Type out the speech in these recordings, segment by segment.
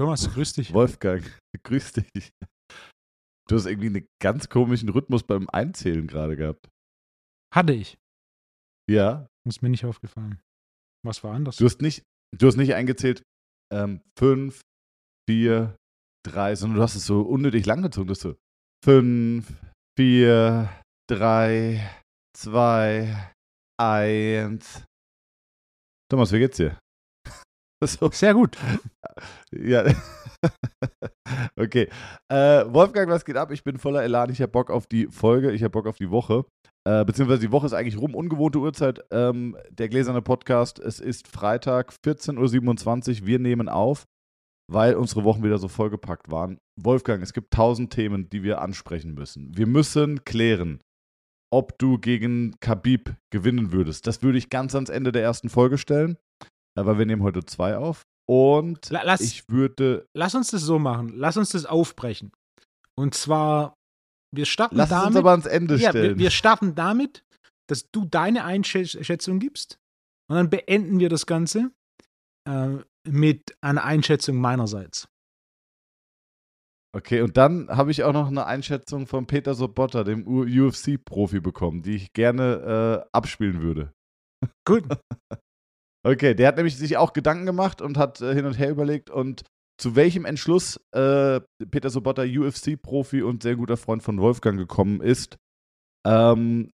Thomas, grüß dich. Wolfgang, grüß dich. Du hast irgendwie einen ganz komischen Rhythmus beim Einzählen gerade gehabt. Hatte ich. Ja. Ist mir nicht aufgefallen. Was war anders? Du hast nicht, du hast nicht eingezählt, ähm, fünf, vier, drei, sondern du hast es so unnötig lang gezogen. Du hast so fünf, vier, drei, zwei, eins. Thomas, wie geht's dir? So. Sehr gut. Ja. okay. Äh, Wolfgang, was geht ab? Ich bin voller Elan. Ich habe Bock auf die Folge. Ich habe Bock auf die Woche. Äh, beziehungsweise die Woche ist eigentlich rum. Ungewohnte Uhrzeit. Ähm, der gläserne Podcast. Es ist Freitag, 14.27 Uhr. Wir nehmen auf, weil unsere Wochen wieder so vollgepackt waren. Wolfgang, es gibt tausend Themen, die wir ansprechen müssen. Wir müssen klären, ob du gegen Khabib gewinnen würdest. Das würde ich ganz ans Ende der ersten Folge stellen. Aber wir nehmen heute zwei auf. Und lass, ich würde. Lass uns das so machen. Lass uns das aufbrechen. Und zwar, wir starten lass damit. Lass uns aber ans Ende ja, stellen. Wir, wir starten damit, dass du deine Einschätzung gibst. Und dann beenden wir das Ganze äh, mit einer Einschätzung meinerseits. Okay, und dann habe ich auch noch eine Einschätzung von Peter Sobotta, dem UFC-Profi, bekommen, die ich gerne äh, abspielen würde. Gut. Okay, der hat nämlich sich auch Gedanken gemacht und hat äh, hin und her überlegt und zu welchem Entschluss äh, Peter Sobotta, UFC-Profi und sehr guter Freund von Wolfgang gekommen ist. Ähm,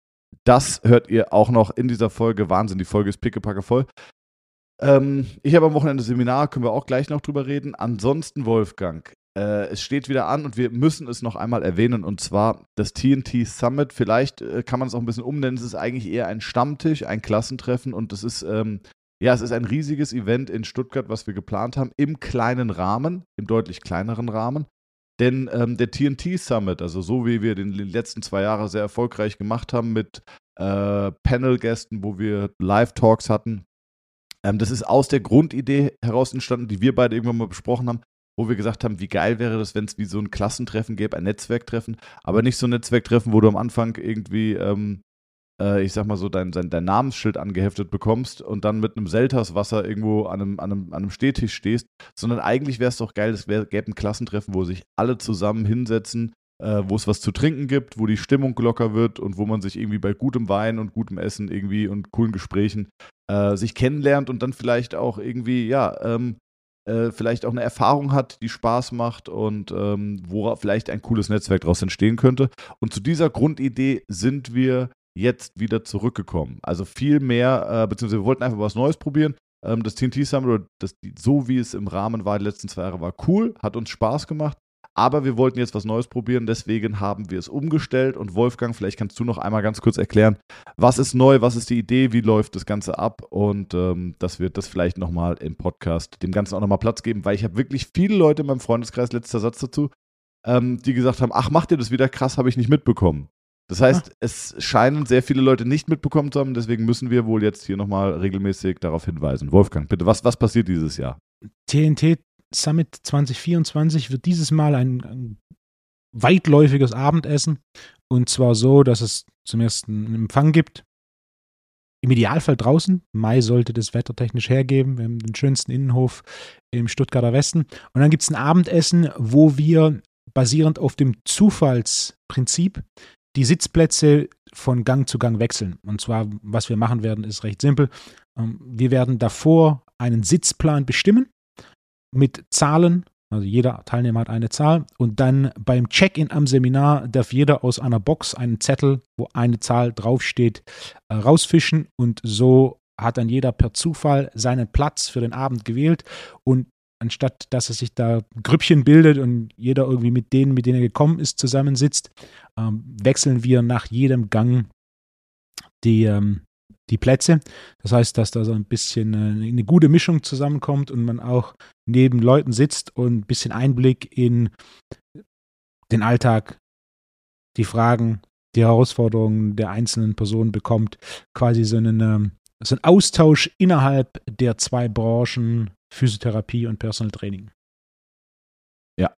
das hört ihr auch noch in dieser Folge. Wahnsinn, die Folge ist pickepacke voll. Ähm, ich habe am Wochenende Seminar, können wir auch gleich noch drüber reden. Ansonsten, Wolfgang, äh, es steht wieder an und wir müssen es noch einmal erwähnen und zwar das TNT Summit. Vielleicht äh, kann man es auch ein bisschen umnennen. Es ist eigentlich eher ein Stammtisch, ein Klassentreffen und es ist ähm, ja, es ist ein riesiges Event in Stuttgart, was wir geplant haben, im kleinen Rahmen, im deutlich kleineren Rahmen. Denn ähm, der TNT Summit, also so wie wir den, letzten zwei Jahre sehr erfolgreich gemacht haben mit äh, Panel-Gästen, wo wir Live-Talks hatten, ähm, das ist aus der Grundidee heraus entstanden, die wir beide irgendwann mal besprochen haben, wo wir gesagt haben, wie geil wäre das, wenn es wie so ein Klassentreffen gäbe, ein Netzwerktreffen, aber nicht so ein Netzwerktreffen, wo du am Anfang irgendwie ähm, äh, ich sag mal so, dein, dein, dein, Namensschild angeheftet bekommst und dann mit einem Selterswasser irgendwo an einem, an, einem, an einem Stehtisch stehst, sondern eigentlich wäre es doch geil, es gäbe ein Klassentreffen, wo sich alle zusammen hinsetzen, äh, wo es was zu trinken gibt, wo die Stimmung locker wird und wo man sich irgendwie bei gutem Wein und gutem Essen irgendwie und coolen Gesprächen äh, sich kennenlernt und dann vielleicht auch irgendwie, ja, ähm, äh, vielleicht auch eine Erfahrung hat, die Spaß macht und ähm, wo vielleicht ein cooles Netzwerk daraus entstehen könnte. Und zu dieser Grundidee sind wir jetzt wieder zurückgekommen. Also viel mehr, äh, beziehungsweise wir wollten einfach was Neues probieren. Ähm, das TNT Summit, das, so wie es im Rahmen war, die letzten zwei Jahre, war cool, hat uns Spaß gemacht. Aber wir wollten jetzt was Neues probieren, deswegen haben wir es umgestellt. Und Wolfgang, vielleicht kannst du noch einmal ganz kurz erklären, was ist neu, was ist die Idee, wie läuft das Ganze ab und ähm, dass wir das vielleicht nochmal im Podcast dem Ganzen auch nochmal Platz geben, weil ich habe wirklich viele Leute in meinem Freundeskreis, letzter Satz dazu, ähm, die gesagt haben, ach, macht ihr das wieder krass, habe ich nicht mitbekommen. Das heißt, ah. es scheinen sehr viele Leute nicht mitbekommen zu haben, deswegen müssen wir wohl jetzt hier nochmal regelmäßig darauf hinweisen. Wolfgang, bitte, was, was passiert dieses Jahr? TNT Summit 2024 wird dieses Mal ein, ein weitläufiges Abendessen und zwar so, dass es zum ersten einen Empfang gibt. Im Idealfall draußen. Mai sollte das Wetter technisch hergeben. Wir haben den schönsten Innenhof im Stuttgarter Westen. Und dann gibt es ein Abendessen, wo wir basierend auf dem Zufallsprinzip die Sitzplätze von Gang zu Gang wechseln. Und zwar, was wir machen werden, ist recht simpel. Ähm, wir werden davor einen Sitzplan bestimmen mit Zahlen. Also jeder Teilnehmer hat eine Zahl. Und dann beim Check-in am Seminar darf jeder aus einer Box einen Zettel, wo eine Zahl draufsteht, äh, rausfischen. Und so hat dann jeder per Zufall seinen Platz für den Abend gewählt. Und anstatt dass es sich da Grüppchen bildet und jeder irgendwie mit denen, mit denen er gekommen ist, zusammensitzt, ähm, wechseln wir nach jedem Gang die, ähm, die Plätze. Das heißt, dass da so ein bisschen äh, eine gute Mischung zusammenkommt und man auch neben Leuten sitzt und ein bisschen Einblick in den Alltag, die Fragen, die Herausforderungen der einzelnen Personen bekommt. Quasi so einen, ähm, so ein Austausch innerhalb der zwei Branchen Physiotherapie und Personal Training. Ja.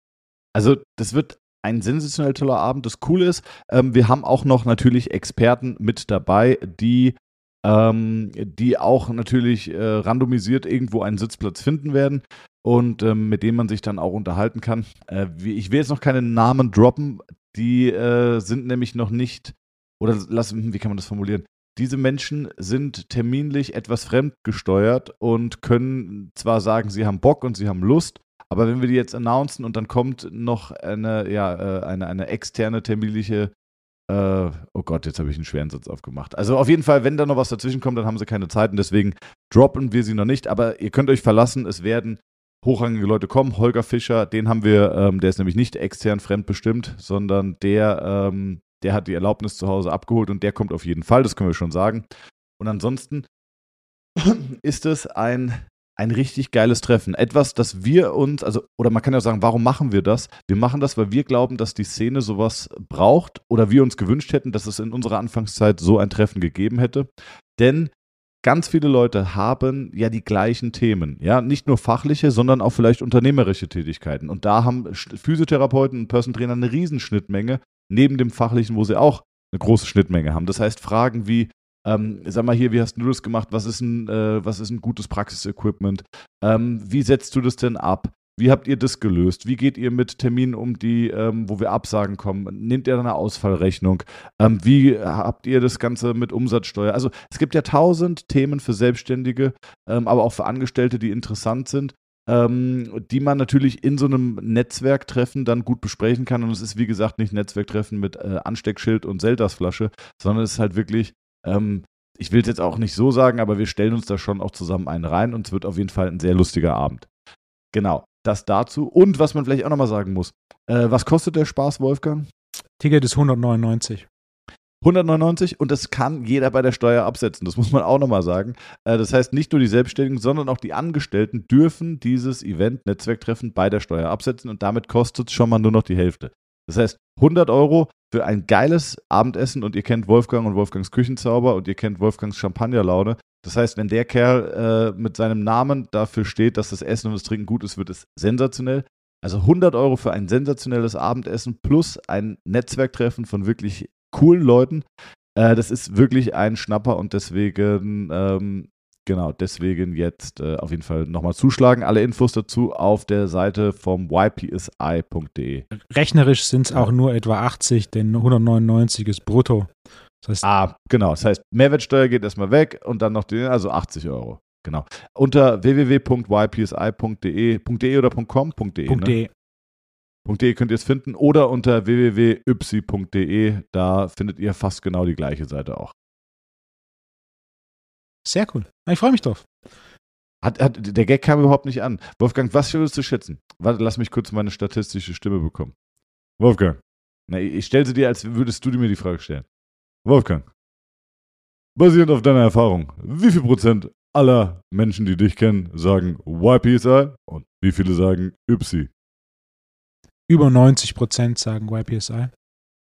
Also das wird ein sensationell toller Abend. Das Coole ist, ähm, wir haben auch noch natürlich Experten mit dabei, die ähm, die auch natürlich äh, randomisiert irgendwo einen Sitzplatz finden werden und ähm, mit denen man sich dann auch unterhalten kann. Äh, ich will jetzt noch keine Namen droppen, die äh, sind nämlich noch nicht, oder lass, wie kann man das formulieren? Diese Menschen sind terminlich etwas fremdgesteuert und können zwar sagen, sie haben Bock und sie haben Lust, aber wenn wir die jetzt announcen und dann kommt noch eine, ja, äh, eine, eine externe terminliche oh Gott, jetzt habe ich einen schweren Satz aufgemacht. Also auf jeden Fall, wenn da noch was dazwischen kommt, dann haben sie keine Zeit und deswegen droppen wir sie noch nicht. Aber ihr könnt euch verlassen, es werden hochrangige Leute kommen. Holger Fischer, den haben wir, ähm, der ist nämlich nicht extern fremdbestimmt, sondern der, ähm, der hat die Erlaubnis zu Hause abgeholt und der kommt auf jeden Fall, das können wir schon sagen. Und ansonsten ist es ein ein richtig geiles Treffen. Etwas, das wir uns, also, oder man kann ja sagen, warum machen wir das? Wir machen das, weil wir glauben, dass die Szene sowas braucht oder wir uns gewünscht hätten, dass es in unserer Anfangszeit so ein Treffen gegeben hätte. Denn ganz viele Leute haben ja die gleichen Themen. Ja, nicht nur fachliche, sondern auch vielleicht unternehmerische Tätigkeiten. Und da haben Physiotherapeuten und Person Trainer eine Riesenschnittmenge, neben dem fachlichen, wo sie auch eine große Schnittmenge haben. Das heißt, Fragen wie, ähm, sag mal hier, wie hast du das gemacht? Was ist ein, äh, was ist ein gutes Praxisequipment? Ähm, wie setzt du das denn ab? Wie habt ihr das gelöst? Wie geht ihr mit Terminen um, die, ähm, wo wir Absagen kommen? Nehmt ihr eine Ausfallrechnung? Ähm, wie habt ihr das Ganze mit Umsatzsteuer? Also es gibt ja tausend Themen für Selbstständige, ähm, aber auch für Angestellte, die interessant sind. Ähm, die man natürlich in so einem Netzwerktreffen dann gut besprechen kann. Und es ist, wie gesagt, nicht Netzwerktreffen mit äh, Ansteckschild und Seltersflasche, sondern es ist halt wirklich ähm, ich will es jetzt auch nicht so sagen, aber wir stellen uns da schon auch zusammen einen rein und es wird auf jeden Fall ein sehr lustiger Abend. Genau, das dazu. Und was man vielleicht auch nochmal sagen muss, äh, was kostet der Spaß, Wolfgang? Ticket ist 199. 199 und das kann jeder bei der Steuer absetzen. Das muss man auch nochmal sagen. Äh, das heißt, nicht nur die Selbstständigen, sondern auch die Angestellten dürfen dieses Event, Netzwerktreffen bei der Steuer absetzen und damit kostet es schon mal nur noch die Hälfte. Das heißt, 100 Euro für ein geiles Abendessen und ihr kennt Wolfgang und Wolfgangs Küchenzauber und ihr kennt Wolfgangs Champagnerlaune. Das heißt, wenn der Kerl äh, mit seinem Namen dafür steht, dass das Essen und das Trinken gut ist, wird es sensationell. Also 100 Euro für ein sensationelles Abendessen plus ein Netzwerktreffen von wirklich coolen Leuten. Äh, das ist wirklich ein Schnapper und deswegen ähm, Genau, deswegen jetzt äh, auf jeden Fall nochmal zuschlagen. Alle Infos dazu auf der Seite vom ypsi.de. Rechnerisch sind es auch nur etwa 80, denn 199 ist brutto. Das heißt, ah, genau. Das heißt, Mehrwertsteuer geht erstmal weg und dann noch die, also 80 Euro. Genau. Unter www.ypsi.de .de oder .com? .de, ne? .de. .de könnt ihr es finden oder unter www.ypsi.de. Da findet ihr fast genau die gleiche Seite auch. Sehr cool. Ich freue mich drauf. Hat, hat, der Gag kam überhaupt nicht an. Wolfgang, was würdest du schätzen? Warte, lass mich kurz meine statistische Stimme bekommen. Wolfgang. Na, ich stelle sie dir, als würdest du mir die Frage stellen. Wolfgang. Basierend auf deiner Erfahrung, wie viel Prozent aller Menschen, die dich kennen, sagen YPSI und wie viele sagen YPSI? Über 90 Prozent sagen YPSI.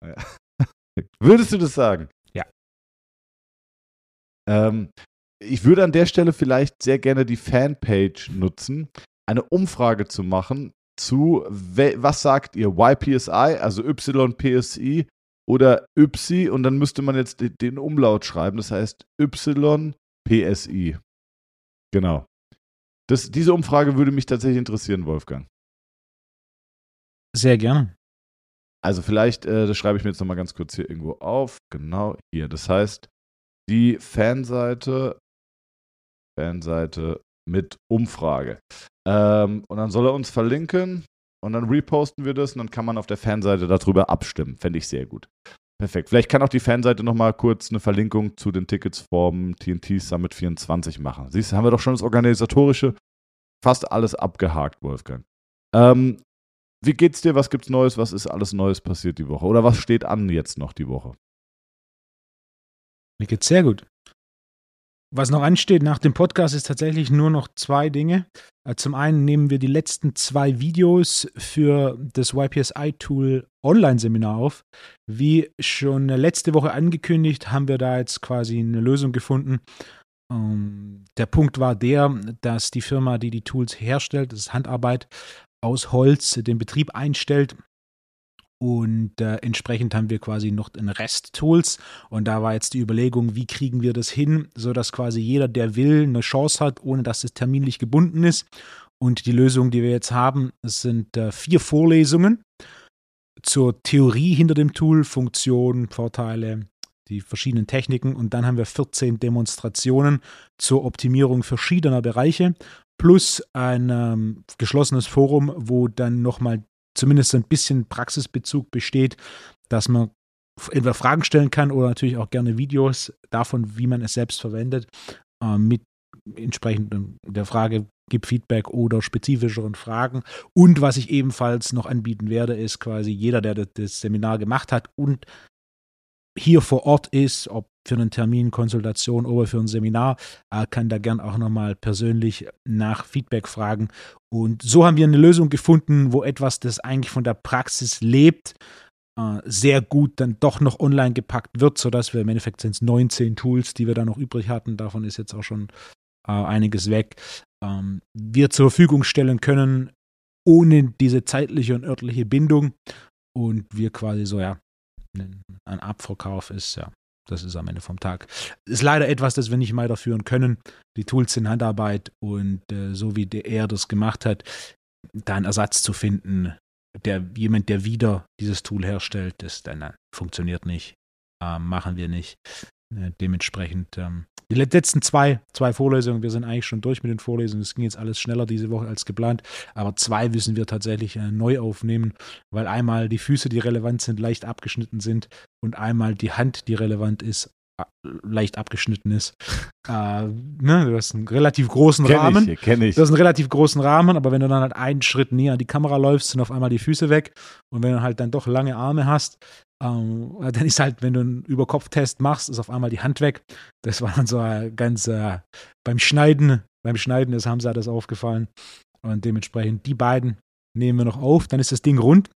Ja. Würdest du das sagen? Ja. Ähm, ich würde an der Stelle vielleicht sehr gerne die Fanpage nutzen, eine Umfrage zu machen zu, was sagt ihr, YPSI, also YPSI oder YPSI und dann müsste man jetzt den Umlaut schreiben, das heißt YPSI. Genau. Das, diese Umfrage würde mich tatsächlich interessieren, Wolfgang. Sehr gerne. Also vielleicht, äh, das schreibe ich mir jetzt nochmal ganz kurz hier irgendwo auf. Genau hier. Das heißt, die Fanseite Fanseite mit Umfrage. Ähm, und dann soll er uns verlinken und dann reposten wir das und dann kann man auf der Fanseite darüber abstimmen. Fände ich sehr gut. Perfekt. Vielleicht kann auch die Fanseite nochmal kurz eine Verlinkung zu den Tickets vom TNT Summit 24 machen. Siehst du, haben wir doch schon das Organisatorische fast alles abgehakt, Wolfgang. Ähm, wie geht's dir? Was gibt's Neues? Was ist alles Neues passiert die Woche? Oder was steht an jetzt noch die Woche? Mir geht's sehr gut. Was noch ansteht nach dem Podcast ist tatsächlich nur noch zwei Dinge. Äh, zum einen nehmen wir die letzten zwei Videos für das YPSI-Tool Online-Seminar auf. Wie schon letzte Woche angekündigt, haben wir da jetzt quasi eine Lösung gefunden. Ähm, der Punkt war der, dass die Firma, die die Tools herstellt, das ist Handarbeit, aus Holz den Betrieb einstellt Und äh, entsprechend haben wir quasi noch den Rest Tools. Und da war jetzt die Überlegung, wie kriegen wir das hin, sodass quasi jeder, der will, eine Chance hat, ohne dass es terminlich gebunden ist. Und die Lösung, die wir jetzt haben, sind äh, vier Vorlesungen zur Theorie hinter dem Tool, Funktionen, Vorteile, die verschiedenen Techniken. Und dann haben wir 14 Demonstrationen zur Optimierung verschiedener Bereiche plus ein ähm, geschlossenes Forum, wo dann nochmal zumindest ein bisschen Praxisbezug besteht, dass man entweder Fragen stellen kann oder natürlich auch gerne Videos davon, wie man es selbst verwendet, äh, mit entsprechend der Frage, gib Feedback oder spezifischeren Fragen. Und was ich ebenfalls noch anbieten werde, ist quasi jeder, der das Seminar gemacht hat und hier vor Ort ist, ob für einen Termin, Konsultation oder für ein Seminar, äh, kann da gern auch nochmal persönlich nach Feedback fragen. Und so haben wir eine Lösung gefunden, wo etwas, das eigentlich von der Praxis lebt, äh, sehr gut dann doch noch online gepackt wird, sodass wir im Endeffekt sind es 19 Tools, die wir da noch übrig hatten. Davon ist jetzt auch schon äh, einiges weg. Ähm, wir zur Verfügung stellen können, ohne diese zeitliche und örtliche Bindung. Und wir quasi so, ja, ein Abverkauf ist, ja, das ist am Ende vom Tag. Ist leider etwas, das wir nicht weiterführen können. Die Tools sind Handarbeit und äh, so wie der, er das gemacht hat, da einen Ersatz zu finden, der jemand, der wieder dieses Tool herstellt, das dann funktioniert nicht, äh, machen wir nicht. Äh, dementsprechend ähm, die letzten zwei, zwei Vorlesungen, wir sind eigentlich schon durch mit den Vorlesungen. Es ging jetzt alles schneller diese Woche als geplant. Aber zwei müssen wir tatsächlich äh, neu aufnehmen, weil einmal die Füße, die relevant sind, leicht abgeschnitten sind und einmal die Hand, die relevant ist, leicht abgeschnitten ist. äh, ne, du hast einen relativ großen kenn Rahmen. Ich, kenn ich. Du hast einen relativ großen Rahmen, aber wenn du dann halt einen Schritt näher an die Kamera läufst, sind auf einmal die Füße weg. Und wenn du halt dann doch lange Arme hast, ähm, dann ist halt, wenn du einen Überkopftest machst, ist auf einmal die Hand weg. Das war dann so ganz äh, beim Schneiden, beim Schneiden ist Hamza das aufgefallen. Und dementsprechend die beiden nehmen wir noch auf. Dann ist das Ding rund.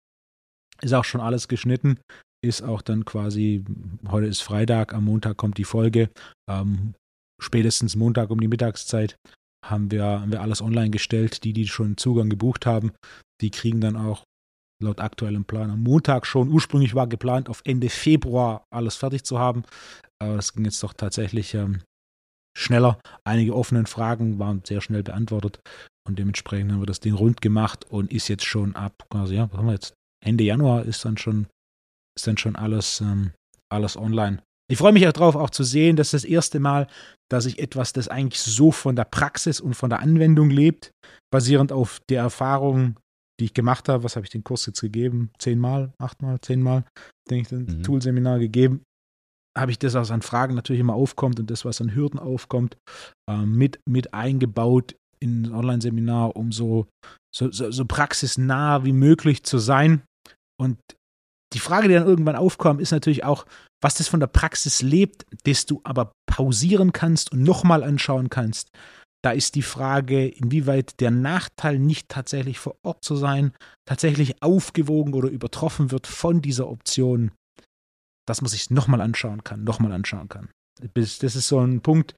Ist auch schon alles geschnitten. Ist auch dann quasi, heute ist Freitag, am Montag kommt die Folge. Ähm, spätestens Montag um die Mittagszeit haben wir, haben wir alles online gestellt. Die, die schon Zugang gebucht haben, die kriegen dann auch laut aktuellem Plan am Montag schon. Ursprünglich war geplant, auf Ende Februar alles fertig zu haben. Aber das ging jetzt doch tatsächlich ähm, schneller. Einige offenen Fragen waren sehr schnell beantwortet und dementsprechend haben wir das Ding rund gemacht und ist jetzt schon ab, also ja, was haben wir jetzt? Ende Januar ist dann schon, ist dann schon alles, ähm, alles online. Ich freue mich auch darauf, auch zu sehen, dass das erste Mal, dass ich etwas, das eigentlich so von der Praxis und von der Anwendung lebt, basierend auf der Erfahrung die ich gemacht habe. Was habe ich den Kurs jetzt gegeben? Zehnmal, achtmal, zehnmal, denke ich, ein mhm. Toolseminar gegeben. Habe ich das, was an Fragen natürlich immer aufkommt und das, was an Hürden aufkommt, äh, mit, mit eingebaut in ein Online-Seminar, um so, so, so, so praxisnah wie möglich zu sein. Und die Frage, die dann irgendwann aufkommt, ist natürlich auch, was das von der Praxis lebt, das du aber pausieren kannst und nochmal anschauen kannst. Da ist die Frage, inwieweit der Nachteil, nicht tatsächlich vor Ort zu sein, tatsächlich aufgewogen oder übertroffen wird von dieser Option, dass man sich nochmal anschauen kann, nochmal anschauen kann. Das ist so ein Punkt,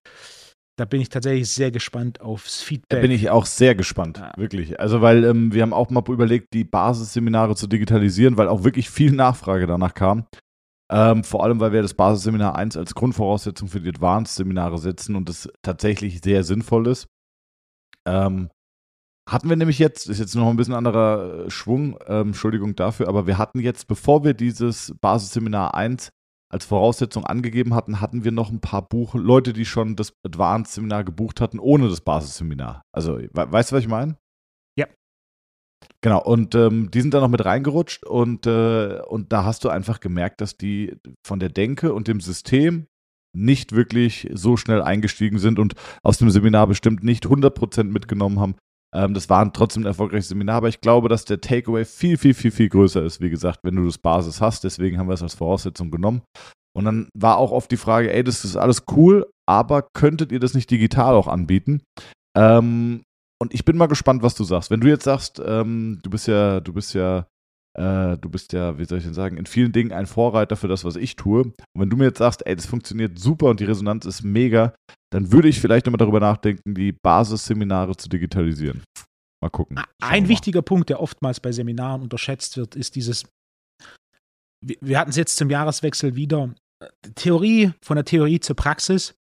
da bin ich tatsächlich sehr gespannt aufs Feedback. Da bin ich auch sehr gespannt, ja. wirklich. Also, weil ähm, wir haben auch mal überlegt, die Basisseminare zu digitalisieren, weil auch wirklich viel Nachfrage danach kam. Ähm, vor allem, weil wir das Basisseminar 1 als Grundvoraussetzung für die Advanced-Seminare setzen und das tatsächlich sehr sinnvoll ist. Ähm, hatten wir nämlich jetzt, ist jetzt noch ein bisschen anderer äh, Schwung, ähm, Entschuldigung dafür, aber wir hatten jetzt, bevor wir dieses Basisseminar 1 als Voraussetzung angegeben hatten, hatten wir noch ein paar Buch Leute, die schon das Advanced-Seminar gebucht hatten, ohne das Basisseminar. Also, we weißt du, was ich meine? Genau, und ähm, die sind da noch mit reingerutscht und, äh, und da hast du einfach gemerkt, dass die von der Denke und dem System nicht wirklich so schnell eingestiegen sind und aus dem Seminar bestimmt nicht 100% mitgenommen haben. Ähm, das war trotzdem ein erfolgreiches Seminar, aber ich glaube, dass der Takeaway viel, viel, viel, viel größer ist, wie gesagt, wenn du das Basis hast. Deswegen haben wir es als Voraussetzung genommen. Und dann war auch oft die Frage, ey, das ist alles cool, aber könntet ihr das nicht digital auch anbieten? Ähm, und ich bin mal gespannt, was du sagst. Wenn du jetzt sagst, ähm, du bist ja, du bist ja, äh, du bist ja, wie soll ich denn sagen, in vielen Dingen ein Vorreiter für das, was ich tue. Und wenn du mir jetzt sagst, ey, das funktioniert super und die Resonanz ist mega, dann würde ich vielleicht nochmal darüber nachdenken, die Basisseminare zu digitalisieren. Mal gucken. Schauen ein mal. wichtiger Punkt, der oftmals bei Seminaren unterschätzt wird, ist dieses wir, wir hatten es jetzt zum Jahreswechsel wieder. Theorie, von der Theorie zur Praxis.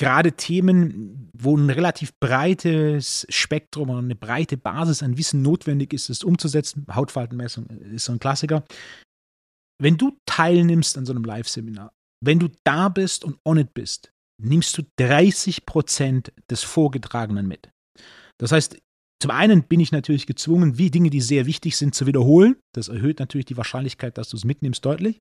Gerade Themen, wo ein relativ breites Spektrum oder eine breite Basis an Wissen notwendig ist, es umzusetzen. Hautfaltenmessung ist so ein Klassiker. Wenn du teilnimmst an so einem Live-Seminar, wenn du da bist und on it bist, nimmst du 30 Prozent des Vorgetragenen mit. Das heißt, zum einen bin ich natürlich gezwungen, wie Dinge, die sehr wichtig sind, zu wiederholen. Das erhöht natürlich die Wahrscheinlichkeit, dass du es mitnimmst, deutlich.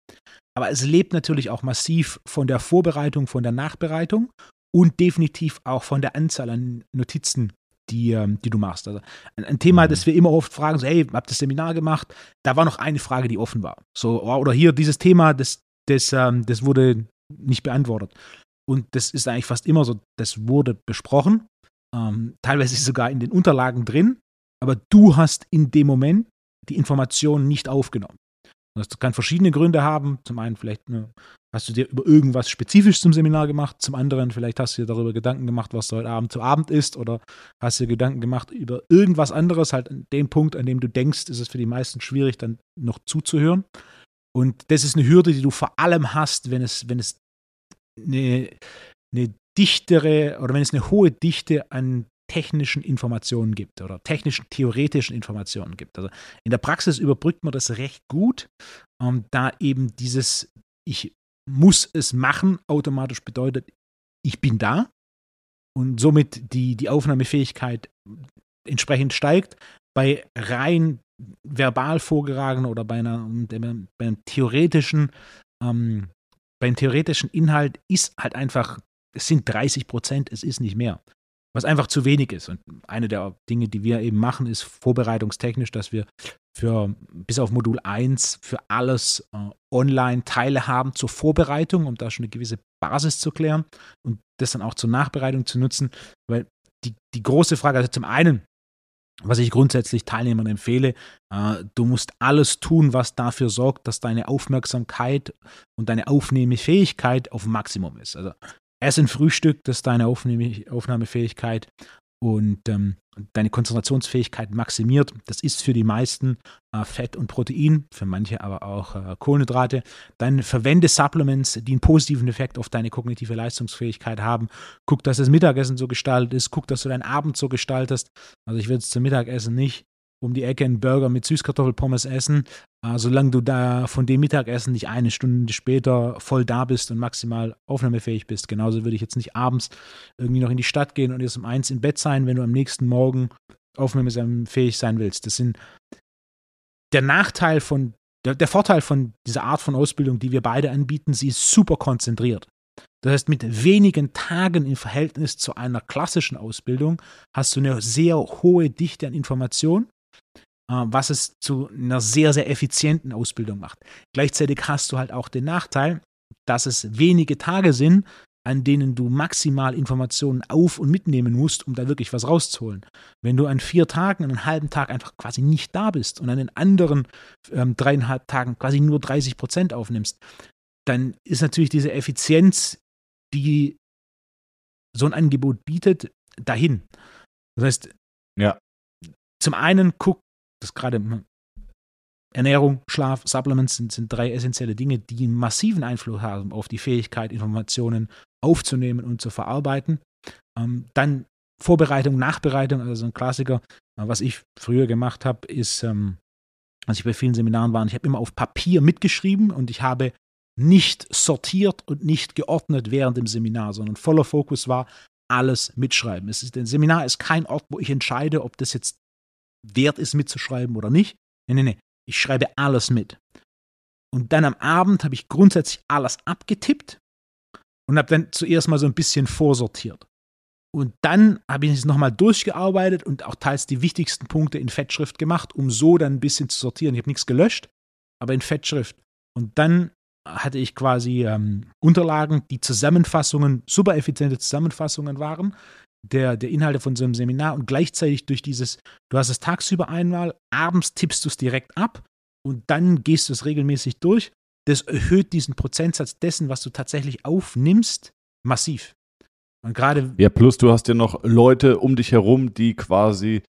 Aber es lebt natürlich auch massiv von der Vorbereitung, von der Nachbereitung und definitiv auch von der Anzahl an Notizen, die, ähm, die du machst. Also ein, ein Thema, mhm. das wir immer oft fragen, so, hey, habt das Seminar gemacht? Da war noch eine Frage, die offen war. So, oh, oder hier dieses Thema, das, das, ähm, das wurde nicht beantwortet. Und das ist eigentlich fast immer so, das wurde besprochen, ähm, teilweise sogar in den Unterlagen drin, aber du hast in dem Moment die Informationen nicht aufgenommen. Das kann verschiedene Gründe haben. Zum einen vielleicht ne, hast du dir über irgendwas spezifisch zum Seminar gemacht, zum anderen vielleicht hast du dir darüber Gedanken gemacht, was du heute Abend zu Abend isst oder hast dir Gedanken gemacht über irgendwas anderes, halt an dem Punkt, an dem du denkst, ist es für die meisten schwierig, dann noch zuzuhören. Und das ist eine Hürde, die du vor allem hast, wenn es, wenn es eine, eine dichtere oder wenn es eine hohe Dichte an technischen Informationen gibt oder technischen, theoretischen Informationen gibt. Also in der Praxis überbrückt man das recht gut, ähm, da eben dieses Ich muss es machen automatisch bedeutet, ich bin da und somit die, die Aufnahmefähigkeit entsprechend steigt. Bei rein verbal vorgeragenen oder bei, einer, bei einem theoretischen ähm, beim theoretischen Inhalt ist halt einfach, es sind 30 Prozent, es ist nicht mehr. Was einfach zu wenig ist. Und eine der Dinge, die wir eben machen, ist vorbereitungstechnisch, dass wir für bis auf Modul 1 für alles äh, online Teile haben zur Vorbereitung, um da schon eine gewisse Basis zu klären und das dann auch zur Nachbereitung zu nutzen. Weil die, die große Frage, also zum einen, was ich grundsätzlich Teilnehmern empfehle, äh, du musst alles tun, was dafür sorgt, dass deine Aufmerksamkeit und deine Aufnahmefähigkeit auf Maximum ist. Also Essen, Frühstück, das deine Aufnahme, Aufnahmefähigkeit und ähm, deine Konzentrationsfähigkeit maximiert. Das ist für die meisten äh, Fett und Protein, für manche aber auch äh, Kohlenhydrate. Dann verwende Supplements, die einen positiven Effekt auf deine kognitive Leistungsfähigkeit haben. Guck, dass das Mittagessen so gestaltet ist. Guck, dass du deinen Abend so gestaltest. Also ich würde es zum Mittagessen nicht um die Ecke einen Burger mit Süßkartoffelpommes essen, äh, solange du da von dem Mittagessen nicht eine Stunde später voll da bist und maximal aufnahmefähig bist. Genauso würde ich jetzt nicht abends irgendwie noch in die Stadt gehen und erst um eins im Bett sein, wenn du am nächsten Morgen aufnahmefähig sein willst. Das sind der Nachteil von, der, der Vorteil von dieser Art von Ausbildung, die wir beide anbieten, sie ist super konzentriert. Das heißt, mit wenigen Tagen im Verhältnis zu einer klassischen Ausbildung hast du eine sehr hohe Dichte an Informationen was es zu einer sehr, sehr effizienten Ausbildung macht. Gleichzeitig hast du halt auch den Nachteil, dass es wenige Tage sind, an denen du maximal Informationen auf- und mitnehmen musst, um da wirklich was rauszuholen. Wenn du an vier Tagen, einen halben Tag einfach quasi nicht da bist und an den anderen ähm, dreieinhalb Tagen quasi nur 30 Prozent aufnimmst, dann ist natürlich diese Effizienz, die so ein Angebot bietet, dahin. Das heißt, ja. zum einen guck das gerade Ernährung, Schlaf, Supplements sind, sind drei essentielle Dinge, die einen massiven Einfluss haben auf die Fähigkeit, Informationen aufzunehmen und zu verarbeiten. Ähm, dann Vorbereitung, Nachbereitung, also so ein Klassiker. Äh, was ich früher gemacht habe, ist, ähm, als ich bei vielen Seminaren war, ich habe immer auf Papier mitgeschrieben und ich habe nicht sortiert und nicht geordnet während dem Seminar, sondern voller Fokus war alles mitschreiben. Es ist, ein Seminar ist kein Ort, wo ich entscheide, ob das jetzt wert ist mitzuschreiben oder nicht. Nee, nee, nee. Ich schreibe alles mit. Und dann am Abend habe ich grundsätzlich alles abgetippt und habe dann zuerst mal so ein bisschen vorsortiert. Und dann habe ich es nochmal durchgearbeitet und auch teils die wichtigsten Punkte in Fettschrift gemacht, um so dann ein bisschen zu sortieren. Ich habe nichts gelöscht, aber in Fettschrift. Und dann hatte ich quasi ähm, Unterlagen, die Zusammenfassungen, super effiziente Zusammenfassungen waren, der, der Inhalte von so einem Seminar und gleichzeitig durch dieses, du hast es tagsüber einmal, abends tippst du es direkt ab und dann gehst du es regelmäßig durch. Das erhöht diesen Prozentsatz dessen, was du tatsächlich aufnimmst, massiv. Und gerade Ja, plus du hast ja noch Leute um dich herum, die quasi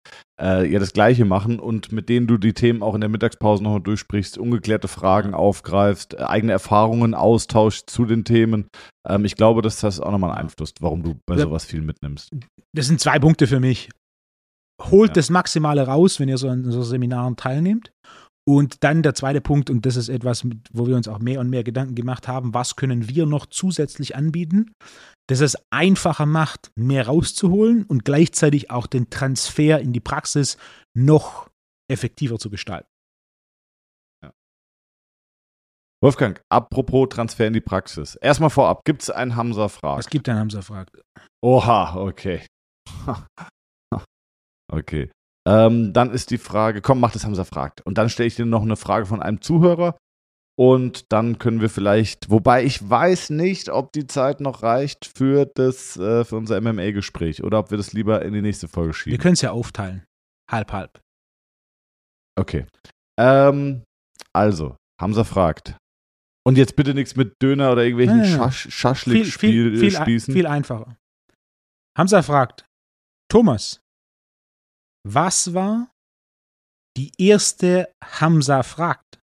äh, ja das Gleiche machen und mit denen du die Themen auch in der Mittagspause nochmal durchsprichst, ungeklärte Fragen aufgreifst, äh, eigene Erfahrungen austauschst zu den Themen. Ähm, ich glaube, dass das auch nochmal einen Einfluss, warum du bei Ja. sowas viel mitnimmst. das sind zwei Punkte für mich. Holt Ja. das Maximale raus, wenn ihr so an so Seminaren teilnehmt. Und dann der zweite Punkt, und das ist etwas, wo wir uns auch mehr und mehr Gedanken gemacht haben, was können wir noch zusätzlich anbieten, dass es einfacher macht, mehr rauszuholen und gleichzeitig auch den Transfer in die Praxis noch effektiver zu gestalten. Wolfgang, apropos Transfer in die Praxis. Erstmal vorab, gibt es einen Hamza Frag? gibt denn, haben sie gefragt? Oha, okay. okay. Ähm, dann ist die Frage, komm, mach das Hamza fragt. Und dann stelle ich dir noch eine Frage von einem Zuhörer. Und dann können wir vielleicht, wobei ich weiß nicht, ob die Zeit noch reicht für das, äh, für unser MMA-Gespräch oder ob wir das lieber in die nächste Folge Wir schieben. können es ja aufteilen. Halb, halb. Okay. Ähm, also, Hamza fragt. Und jetzt bitte nichts mit Döner oder irgendwelchen Nein, nein, nein. Schasch Viel, Schaschlik-Spiel viel, viel, äh, ein- Spießen. viel einfacher. Hamza fragt, Thomas, was war die erste Hamza fragt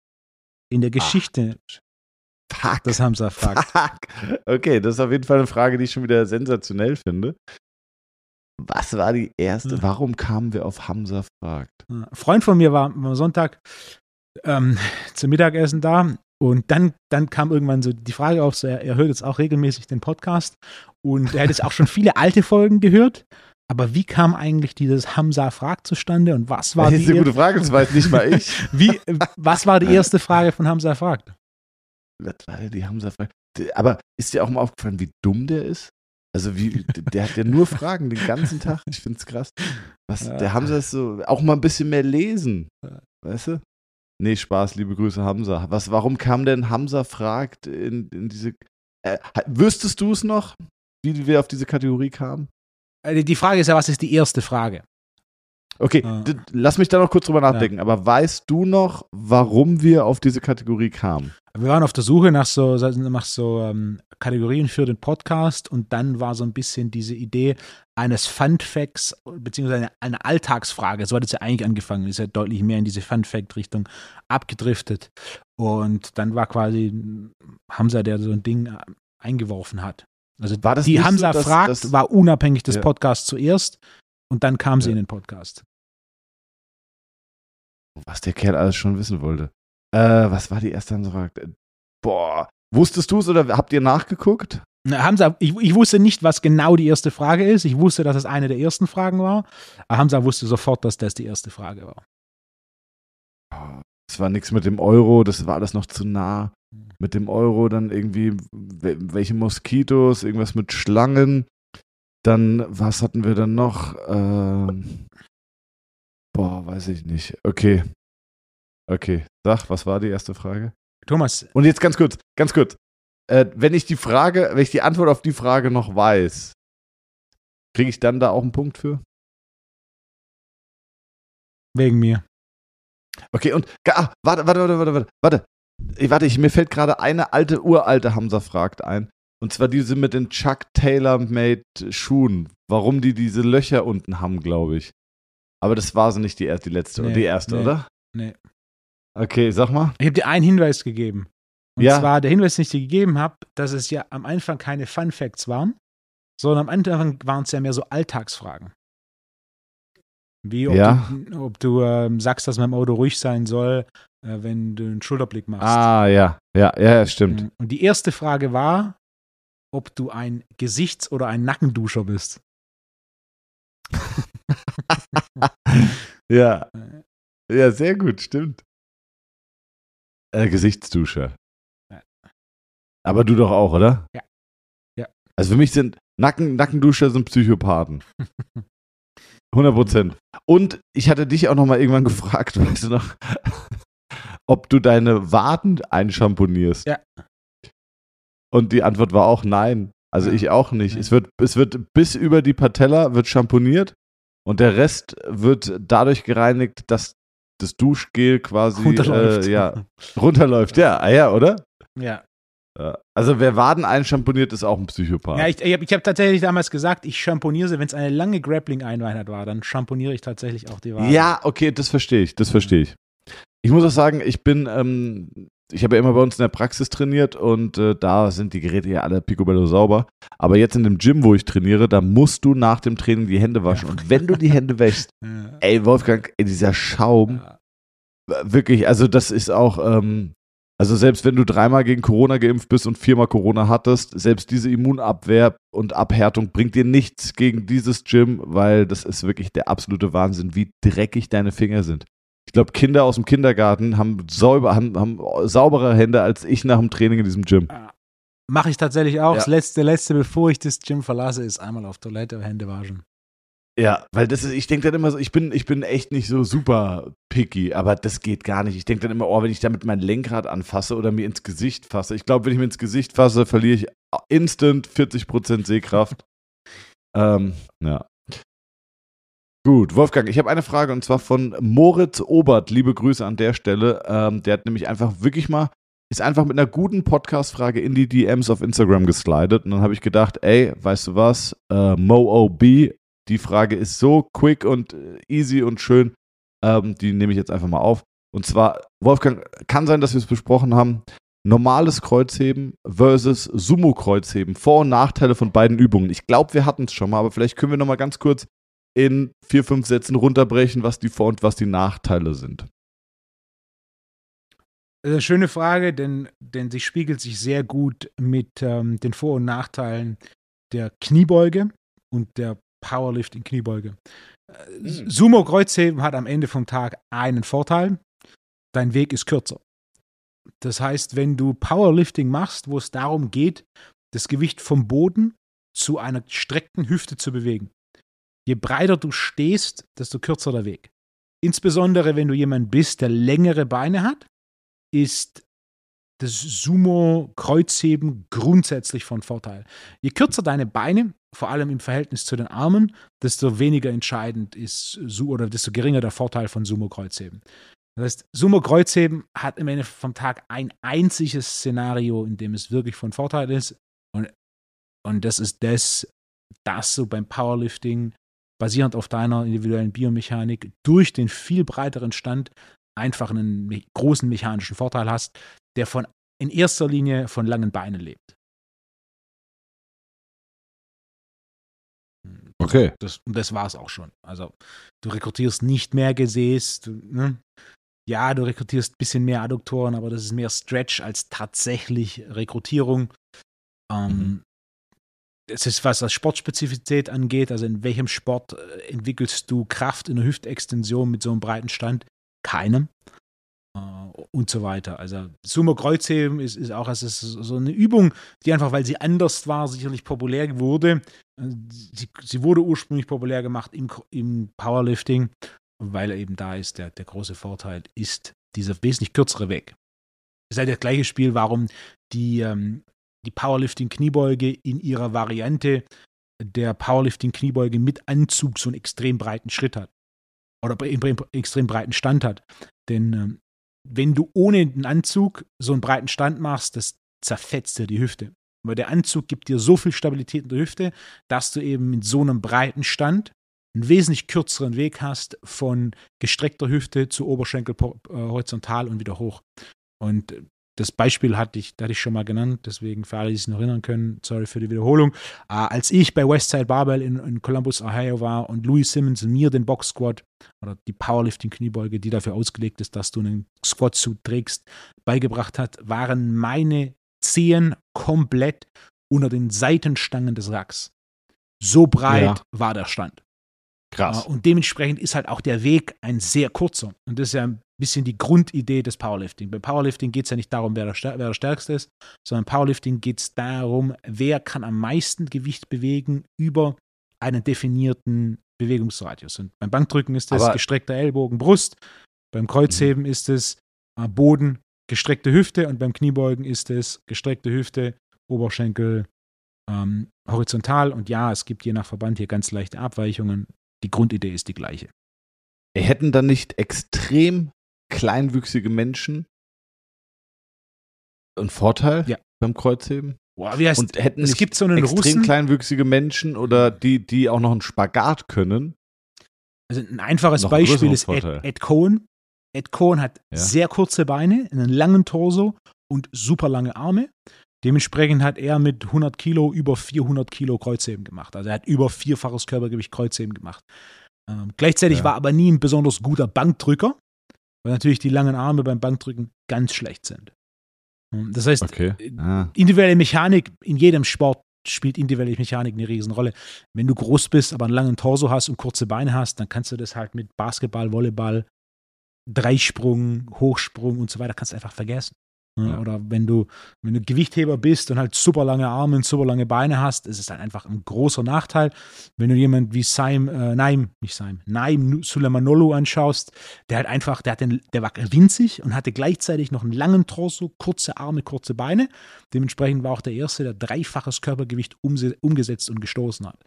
in der Geschichte Fuck. des Hamza fragt? Fuck. Okay, das ist auf jeden Fall eine Frage, die ich schon wieder sensationell finde. Was war die erste? Ja. Warum kamen wir auf Hamza fragt? Ein Freund von mir war am Sonntag ähm, zum Mittagessen da und dann, dann kam irgendwann so die Frage auf, so er, er hört jetzt auch regelmäßig den Podcast und er hat jetzt auch schon viele alte Folgen gehört. Aber wie kam eigentlich dieses Hamza fragt zustande und was war das ist die eine gute Frage, das weiß nicht mal ich. Wie, was war die erste Frage von Hamza fragt? Was war denn die Hamza fragt? Aber ist dir auch mal aufgefallen, wie dumm der ist? Also wie, der hat ja nur Fragen den ganzen Tag. Ich finde es krass. Was, Ja. der Hamza ist so, auch mal ein bisschen mehr lesen. Weißt du? Nee, Spaß, liebe Grüße, Hamza. Was, warum kam denn Hamza fragt in, in diese. Äh, wüsstest du es noch, wie wir auf diese Kategorie kamen? Äh, Die Frage ist ja, was ist die erste Frage? Okay, Ja. d- lass mich da noch kurz drüber nachdenken. Aber weißt du noch, warum wir auf diese Kategorie kamen? Wir waren auf der Suche nach so, nach so ähm, Kategorien für den Podcast und dann war so ein bisschen diese Idee eines Fun Facts beziehungsweise eine, eine Alltagsfrage. So hat es ja eigentlich angefangen, ist ja deutlich mehr in diese Fun Fact Richtung abgedriftet. Und dann war quasi Hamza, der so ein Ding äh, eingeworfen hat. Also War das die so, Hamza dass- fragt dass- war unabhängig des Ja. Podcasts zuerst und dann kam sie Ja. in den Podcast. Was der Kerl alles schon wissen wollte. Äh, was war die erste Anfrage? Boah, wusstest du es oder habt ihr nachgeguckt? Na, Hamza, ich, ich wusste nicht, was genau die erste Frage ist. Ich wusste, dass es eine der ersten Fragen war. Aber Hamza wusste sofort, dass das die erste Frage war. Es war nichts mit dem Euro, das war alles noch zu nah. Mit dem Euro dann irgendwie wel- welche Moskitos, irgendwas mit Schlangen. Dann, was hatten wir dann noch? Ähm, boah, weiß ich nicht. Okay. Okay, sag, was war die erste Frage? Thomas, Und jetzt ganz kurz, ganz kurz. Äh, wenn ich die Frage, wenn ich die Antwort auf die Frage noch weiß, kriege ich dann da auch einen Punkt für? wegen mir. Okay, und ah, warte, warte, warte, warte, warte, warte. Ich, warte, ich, mir fällt gerade eine alte, uralte Hamza fragt ein. Und zwar diese mit den Chuck Taylor-made Schuhen. Warum die diese Löcher unten haben, glaube ich. Aber das war so nicht die, erste, die letzte, Nee, die erste, nee, oder? nee. Okay, sag mal. Ich habe dir einen Hinweis gegeben. Und Ja. zwar der Hinweis, den ich dir gegeben habe, dass es ja am Anfang keine Fun Facts waren, sondern am Anfang waren es ja mehr so Alltagsfragen. Wie ob Ja. du, ob du ähm, sagst, dass man im Auto ruhig sein soll, äh, wenn du einen Schulterblick machst. Ah, ja, ja, ja, stimmt. Mhm. Und die erste Frage war, ob du ein Gesichts- oder ein Nackenduscher bist. Ja. Ja, sehr gut, stimmt. Äh, Gesichtsdusche. Ja. Aber du doch auch, oder? Ja. Ja. Also für mich sind Nacken, Nackenduscher sind Psychopathen. 100 Prozent. Und ich hatte dich auch noch mal irgendwann gefragt, weißt du noch, ob du deine Waden einschamponierst. Ja. Und die Antwort war auch nein. Also Ja. ich auch nicht. Ja. Es, wird, es wird bis über die Patella wird schamponiert und der Rest wird dadurch gereinigt, dass das Duschgel quasi Runterläuft. Äh, ja, runterläuft. Ja, ah, ja, oder? Ja. Ja. Also wer Waden einschamponiert, ist auch ein Psychopath. Ja, ich, ich habe ich hab tatsächlich damals gesagt, ich schamponiere sie, wenn es eine lange Grappling-Einheit war, dann schamponiere ich tatsächlich auch die Waden. Ja, okay, das verstehe ich, das verstehe ich. Ich muss auch sagen, ich bin, ähm, ich habe ja immer bei uns in der Praxis trainiert und äh, da sind die Geräte ja alle picobello sauber. Aber jetzt in dem Gym, wo ich trainiere, da musst du nach dem Training die Hände waschen. Und wenn du die Hände wäschst, Ja. ey, Wolfgang, ey, dieser Schaum, Ja. wirklich, also das ist auch, ähm, also selbst wenn du dreimal gegen Corona geimpft bist und viermal Corona hattest, selbst diese Immunabwehr und Abhärtung bringt dir nichts gegen dieses Gym, weil das ist wirklich der absolute Wahnsinn, wie dreckig deine Finger sind. Ich glaube, Kinder aus dem Kindergarten haben, sauber, haben, haben saubere Hände als ich nach dem Training in diesem Gym. Mache ich tatsächlich auch. Ja. Das letzte, letzte, bevor ich das Gym verlasse, ist einmal auf Toilette Hände waschen. Ja, weil das ist, ich denke dann immer so, ich bin, ich bin echt nicht so super picky, aber das geht gar nicht. Ich denke dann immer, oh, wenn ich damit mein Lenkrad anfasse oder mir ins Gesicht fasse. Ich glaube, wenn ich mir ins Gesicht fasse, verliere ich instant 40% Sehkraft. ähm, ja. Gut, Wolfgang, ich habe eine Frage und zwar von Moritz Obert. Liebe Grüße an der Stelle. Ähm, der hat nämlich einfach wirklich mal, ist einfach mit einer guten Podcast-Frage in die DMs auf Instagram geslidet. Und dann habe ich gedacht, ey, weißt du was? Äh, MoOB, die Frage ist so quick und äh, easy und schön. Ähm, die nehme ich jetzt einfach mal auf. Und zwar, Wolfgang, kann sein, dass wir es besprochen haben. Normales Kreuzheben versus Sumo-Kreuzheben. Vor- und Nachteile von beiden Übungen. Ich glaube, wir hatten es schon mal, aber vielleicht können wir noch mal ganz kurz in vier, fünf Sätzen runterbrechen, was die Vor- und was die Nachteile sind. Das ist eine schöne Frage, denn, denn sie spiegelt sich sehr gut mit ähm, den Vor- und Nachteilen der Kniebeuge und der Powerlifting-Kniebeuge. Äh, Hm. Sumo-Kreuzheben hat am Ende vom Tag einen Vorteil. Dein Weg ist kürzer. Das heißt, wenn du Powerlifting machst, wo es darum geht, das Gewicht vom Boden zu einer gestreckten Hüfte zu bewegen. Je breiter du stehst, desto kürzer der Weg. Insbesondere wenn du jemand bist, der längere Beine hat, ist das Sumo-Kreuzheben grundsätzlich von Vorteil. Je kürzer deine Beine, vor allem im Verhältnis zu den Armen, desto weniger entscheidend ist oder desto geringer der Vorteil von Sumo-Kreuzheben. Das heißt, Sumo-Kreuzheben hat im Ende vom Tag ein einziges Szenario, in dem es wirklich von Vorteil ist. Und, und das ist das, dass du beim Powerlifting basierend auf deiner individuellen Biomechanik durch den viel breiteren Stand einfach einen großen mechanischen Vorteil hast, der von in erster Linie von langen Beinen lebt. Okay. Das, und das war es auch schon. Also du rekrutierst nicht mehr Gesäß, du, ne? ja, du rekrutierst ein bisschen mehr Adduktoren, aber das ist mehr Stretch als tatsächlich Rekrutierung. Ähm, Mhm. Es ist, was das Sportspezifität angeht, also in welchem Sport äh, entwickelst du Kraft in der Hüftextension mit so einem breiten Stand? Keinem. Und so weiter. Also Sumo-Kreuzheben ist, ist auch ist so eine Übung, die einfach, weil sie anders war, sicherlich populär wurde. Äh, Sie, sie wurde ursprünglich populär gemacht im, im Powerlifting, weil er eben da ist, der, der große Vorteil ist dieser wesentlich kürzere Weg. Es ist halt das gleiche Spiel, warum die, ähm, die Powerlifting-Kniebeuge in ihrer Variante der Powerlifting-Kniebeuge mit Anzug so einen extrem breiten Schritt hat. Oder bre- extrem breiten Stand hat. Denn ähm, wenn du ohne den Anzug so einen breiten Stand machst, das zerfetzt dir die Hüfte. Weil der Anzug gibt dir so viel Stabilität in der Hüfte, dass du eben mit so einem breiten Stand einen wesentlich kürzeren Weg hast von gestreckter Hüfte zu Oberschenkel äh, horizontal und wieder hoch. Und äh, das Beispiel hatte ich, hatte ich schon mal genannt, deswegen für alle, die sich noch erinnern können, sorry für die Wiederholung. Äh, als ich bei Westside Barbell in, in Columbus, Ohio war und Louis Simmons mir den Box Squat oder die Powerlifting-Kniebeuge, die dafür ausgelegt ist, dass du einen Squat-Suit trägst, beigebracht hat, waren meine Zehen komplett unter den Seitenstangen des Racks. So breit Ja. war der Stand. Krass. Äh, Und dementsprechend ist halt auch der Weg ein sehr kurzer. Und das ist ja ein bisschen die Grundidee des Powerlifting. Beim Powerlifting geht es ja nicht darum, wer der, Stär- wer der Stärkste ist, sondern Powerlifting geht es darum, wer kann am meisten Gewicht bewegen über einen definierten Bewegungsradius. Und beim Bankdrücken ist es Aber- gestreckter Ellbogen, Brust. Beim Kreuzheben ist es äh, Boden, gestreckte Hüfte. Und beim Kniebeugen ist es gestreckte Hüfte, Oberschenkel, ähm, horizontal. Und ja, es gibt je nach Verband hier ganz leichte Abweichungen. Die Grundidee ist die gleiche. Hätten dann nicht extrem kleinwüchsige Menschen einen Vorteil? Ja. beim Kreuzheben? Boah, wie heißt, Und hätten es gibt so einen extrem Russen, kleinwüchsige Menschen oder die, die auch noch einen Spagat können. also ein einfaches Beispiel größeren ist Ed. Ed Cohen. Ed Cohen hat Ja. sehr kurze Beine, einen langen Torso und super lange Arme. Dementsprechend hat er mit 100 Kilo über 400 Kilo Kreuzheben gemacht. Also er hat über vierfaches Körpergewicht Kreuzheben gemacht. Ähm, gleichzeitig Ja. war aber nie ein besonders guter Bankdrücker, weil natürlich die langen Arme beim Bankdrücken ganz schlecht sind. Ähm, Das heißt, Okay. äh, Ah. individuelle Mechanik in jedem Sport spielt individuelle Mechanik eine Riesenrolle. Wenn du groß bist, aber einen langen Torso hast und kurze Beine hast, dann kannst du das halt mit Basketball, Volleyball, Dreisprung, Hochsprung und so weiter kannst du einfach vergessen. Ja. Oder wenn du, wenn du Gewichtheber bist und halt super lange Arme und super lange Beine hast, ist es dann einfach ein großer Nachteil. Wenn du jemanden wie Saim, äh, Naim, nicht Saim, Naim Sulemanolu anschaust, der hat einfach, der, hat den, der war winzig und hatte gleichzeitig noch einen langen Torso, kurze Arme, kurze Beine. Dementsprechend war auch der Erste, der dreifaches Körpergewicht umgesetzt und gestoßen hat.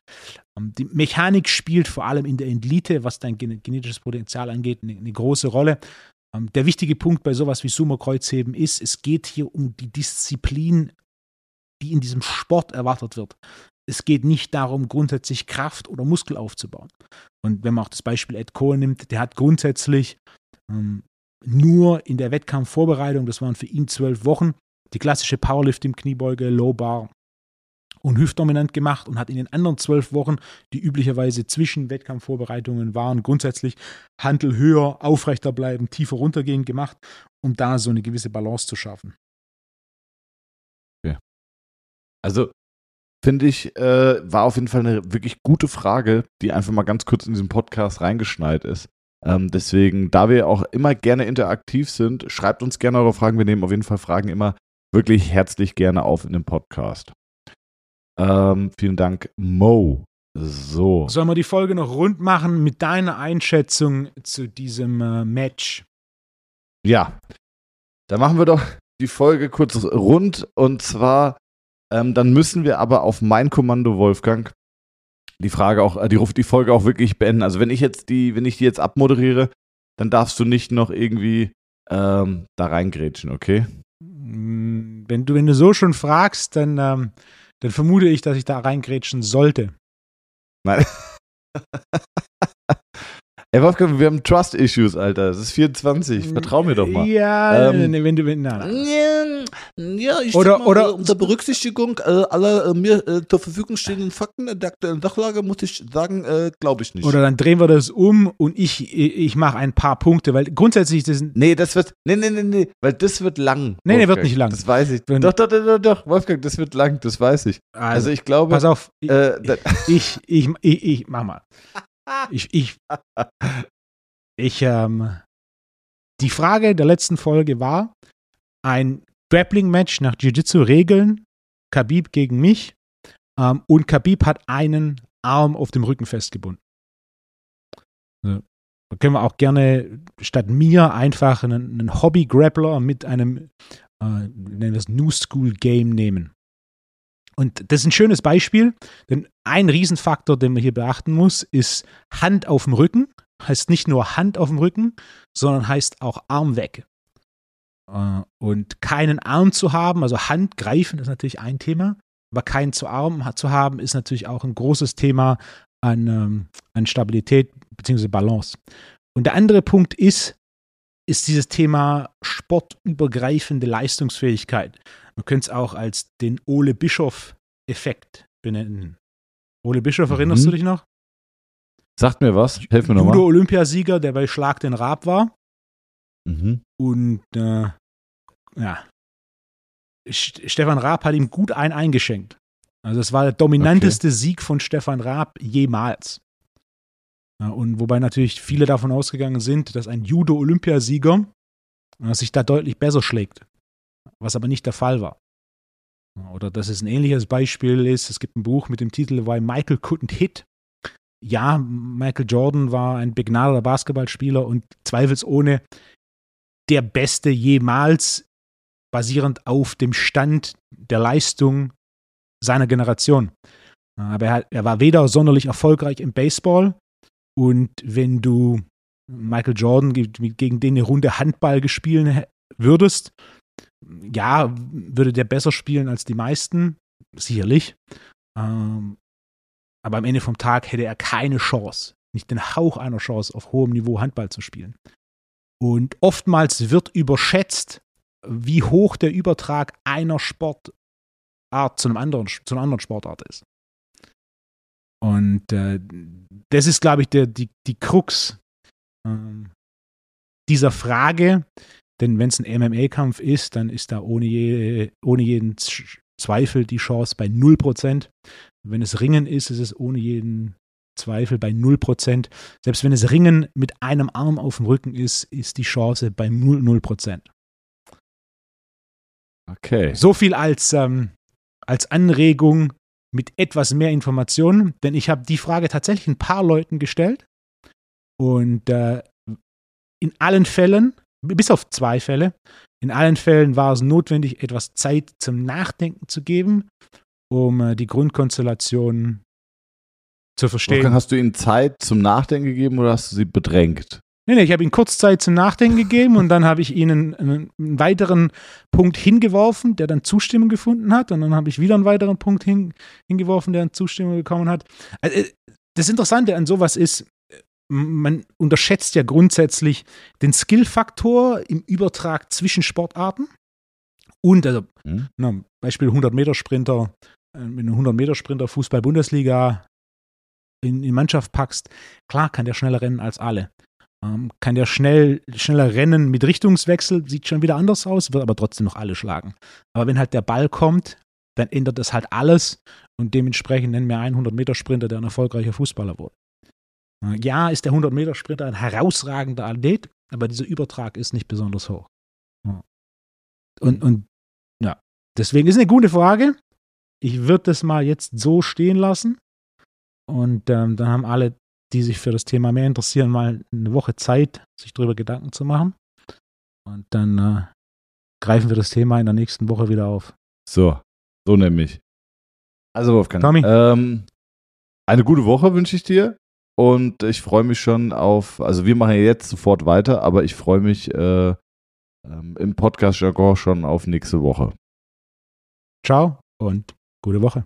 Ähm, Die Mechanik spielt vor allem in der Elite, was dein gene- genetisches Potenzial angeht, eine, eine große Rolle. Ähm, Der wichtige Punkt bei sowas wie Sumo-Kreuzheben ist, es geht hier um die Disziplin, die in diesem Sport erwartet wird. Es geht nicht darum, grundsätzlich Kraft oder Muskel aufzubauen. Und wenn man auch das Beispiel Ed Cohen nimmt, der hat grundsätzlich ähm, nur in der Wettkampfvorbereitung, das waren für ihn zwölf Wochen, die klassische Powerlifting, Kniebeuge, Low Bar und hüftdominant gemacht und hat in den anderen zwölf Wochen, die üblicherweise zwischen Wettkampfvorbereitungen waren, grundsätzlich Handel höher, aufrechter bleiben, tiefer runtergehen gemacht, um da so eine gewisse Balance zu schaffen. Also finde ich, äh, war auf jeden Fall eine wirklich gute Frage, die einfach mal ganz kurz in diesen Podcast reingeschneit ist. Ähm, deswegen, da wir auch immer gerne interaktiv sind, schreibt uns gerne eure Fragen. Wir nehmen auf jeden Fall Fragen immer wirklich herzlich gerne auf in dem Podcast. Ähm, vielen Dank, Mo. So. Sollen wir die Folge noch rund machen mit deiner Einschätzung zu diesem äh, Match? Ja, da machen wir doch die Folge kurz rund und zwar, ähm, dann müssen wir aber auf mein Kommando, Wolfgang, die Frage auch, äh, die, die Folge auch wirklich beenden. Also wenn ich jetzt die, wenn ich die jetzt abmoderiere, dann darfst du nicht noch irgendwie ähm, da reingrätschen, okay? Mm, Wenn du, wenn du so schon fragst, dann, ähm, dann vermute ich, dass ich da reingrätschen sollte. Nein. Ey, Wolfgang, wir haben Trust-Issues, Alter. Es ist 24. Vertrau mir doch mal. Ja, Ähm, nee, wenn du, nein. Ja, ich Oder- mal, oder- äh, unter Berücksichtigung äh, aller äh, mir äh, zur Verfügung stehenden Fakten der aktuellen Sachlage muss ich sagen, äh, glaube ich nicht. Oder dann drehen wir das um und ich, ich mache ein paar Punkte, weil grundsätzlich das sind Nee, das wird. Nee, nee, nee, nee, weil das wird lang. Nee, nee, wird Wolfgang. nicht lang. Das weiß ich. Wenn- doch, doch, doch, doch, doch, Wolfgang, das wird lang, das weiß ich. Also, also, ich glaube. pass auf, ich, äh, ich, ich, ich, ich mach mal. Ich, ich, ich, ähm, die Frage der letzten Folge war ein Grappling-Match nach Jiu-Jitsu-Regeln, Khabib gegen mich ähm, und Khabib hat einen Arm auf dem Rücken festgebunden. Also, da können wir auch gerne statt mir einfach einen, einen Hobby-Grappler mit einem, äh, nennen wir es New School Game nehmen. Und das ist ein schönes Beispiel, denn ein Riesenfaktor, den man hier beachten muss, ist Hand auf dem Rücken. Heißt nicht nur Hand auf dem Rücken, sondern heißt auch Arm weg. Äh, Und keinen Arm zu haben, also Hand greifen, ist natürlich ein Thema, aber keinen zu Arm zu haben, ist natürlich auch ein großes Thema an, ähm, an Stabilität bzw. Balance. Und der andere Punkt ist, ist dieses Thema sportübergreifende Leistungsfähigkeit. Man könnte es auch als den Ole Bischof-Effekt benennen. Ole Bischof, erinnerst Mhm. du dich noch? sagt mir was. Helf mir nochmal. Judo-Olympiasieger, der bei Schlag den Raab war. Mhm. Und äh, ja, St- Stefan Raab hat ihm gut ein eingeschenkt. Also es war der dominanteste Sieg von Stefan Raab jemals. Ja, und wobei natürlich viele davon ausgegangen sind, dass ein Judo-Olympiasieger äh, sich da deutlich besser schlägt. Was aber nicht der Fall war. Oder dass es ein ähnliches Beispiel ist, es gibt ein Buch mit dem Titel Why Michael Couldn't Hit. Ja, Michael Jordan war ein begnadeter Basketballspieler und zweifelsohne der Beste jemals, basierend auf dem Stand der Leistung seiner Generation. Aber er, er war weder sonderlich erfolgreich im Baseball und wenn du Michael Jordan ge- gegen den eine Runde Handball gespielt würdest, ja, würde der besser spielen als die meisten, sicherlich. Ähm, aber am Ende vom Tag hätte er keine Chance, nicht den Hauch einer Chance, auf hohem Niveau Handball zu spielen. Und oftmals wird überschätzt, wie hoch der Übertrag einer Sportart zu, einem anderen, zu einer anderen Sportart ist. Und äh, das ist, glaube ich, der, die, die Krux äh, dieser Frage. Denn wenn es ein MMA-Kampf ist, dann ist da ohne, je, ohne jeden Zweifel die Chance bei 0%. Wenn es Ringen ist, ist es ohne jeden Zweifel bei 0%. Selbst wenn es Ringen mit einem Arm auf dem Rücken ist, ist die Chance bei 0%. 0%. Okay. So viel als, ähm, als Anregung mit etwas mehr Informationen, denn ich habe die Frage tatsächlich ein paar Leuten gestellt und äh, in allen Fällen, bis auf zwei Fälle, in allen Fällen war es notwendig, etwas Zeit zum Nachdenken zu geben, um äh, die Grundkonstellation zu verstehen. Wolfgang, hast du ihnen Zeit zum Nachdenken gegeben oder hast du sie bedrängt? Nee, nee, ich habe ihnen kurz Zeit zum Nachdenken gegeben und dann habe ich ihnen einen, einen, weiteren Punkt hingeworfen, der dann Zustimmung gefunden hat. Und dann habe ich wieder einen weiteren Punkt hin, hingeworfen, der dann Zustimmung bekommen hat. Also, äh, das Interessante an sowas ist, man unterschätzt ja grundsätzlich den Skill-Faktor im Übertrag zwischen Sportarten. Und, also, mhm. na, Beispiel 100-Meter-Sprinter, äh, wenn du 100-Meter-Sprinter Fußball-Bundesliga in, in Mannschaft packst, klar kann der schneller rennen als alle. Ähm, kann der schnell, schneller rennen mit Richtungswechsel, sieht schon wieder anders aus, wird aber trotzdem noch alle schlagen. Aber wenn halt der Ball kommt, dann ändert das halt alles und dementsprechend nennen wir einen 100-Meter-Sprinter, der ein erfolgreicher Fußballer wurde. Äh, ja, ist der 100-Meter-Sprinter ein herausragender Athlet, aber dieser Übertrag ist nicht besonders hoch. Und, und ja, deswegen ist eine gute Frage. Ich würde das mal jetzt so stehen lassen. Und ähm, dann haben alle die sich für das Thema mehr interessieren, mal eine Woche Zeit, sich darüber Gedanken zu machen. Und dann äh, greifen wir das Thema in der nächsten Woche wieder auf. So, so nämlich. Also Wolfgang, Tommy. Ähm, eine gute Woche wünsche ich dir und ich freue mich schon auf, also wir machen ja jetzt sofort weiter, aber ich freue mich äh, ähm, im Podcast-Jargon schon auf nächste Woche. Ciao und gute Woche.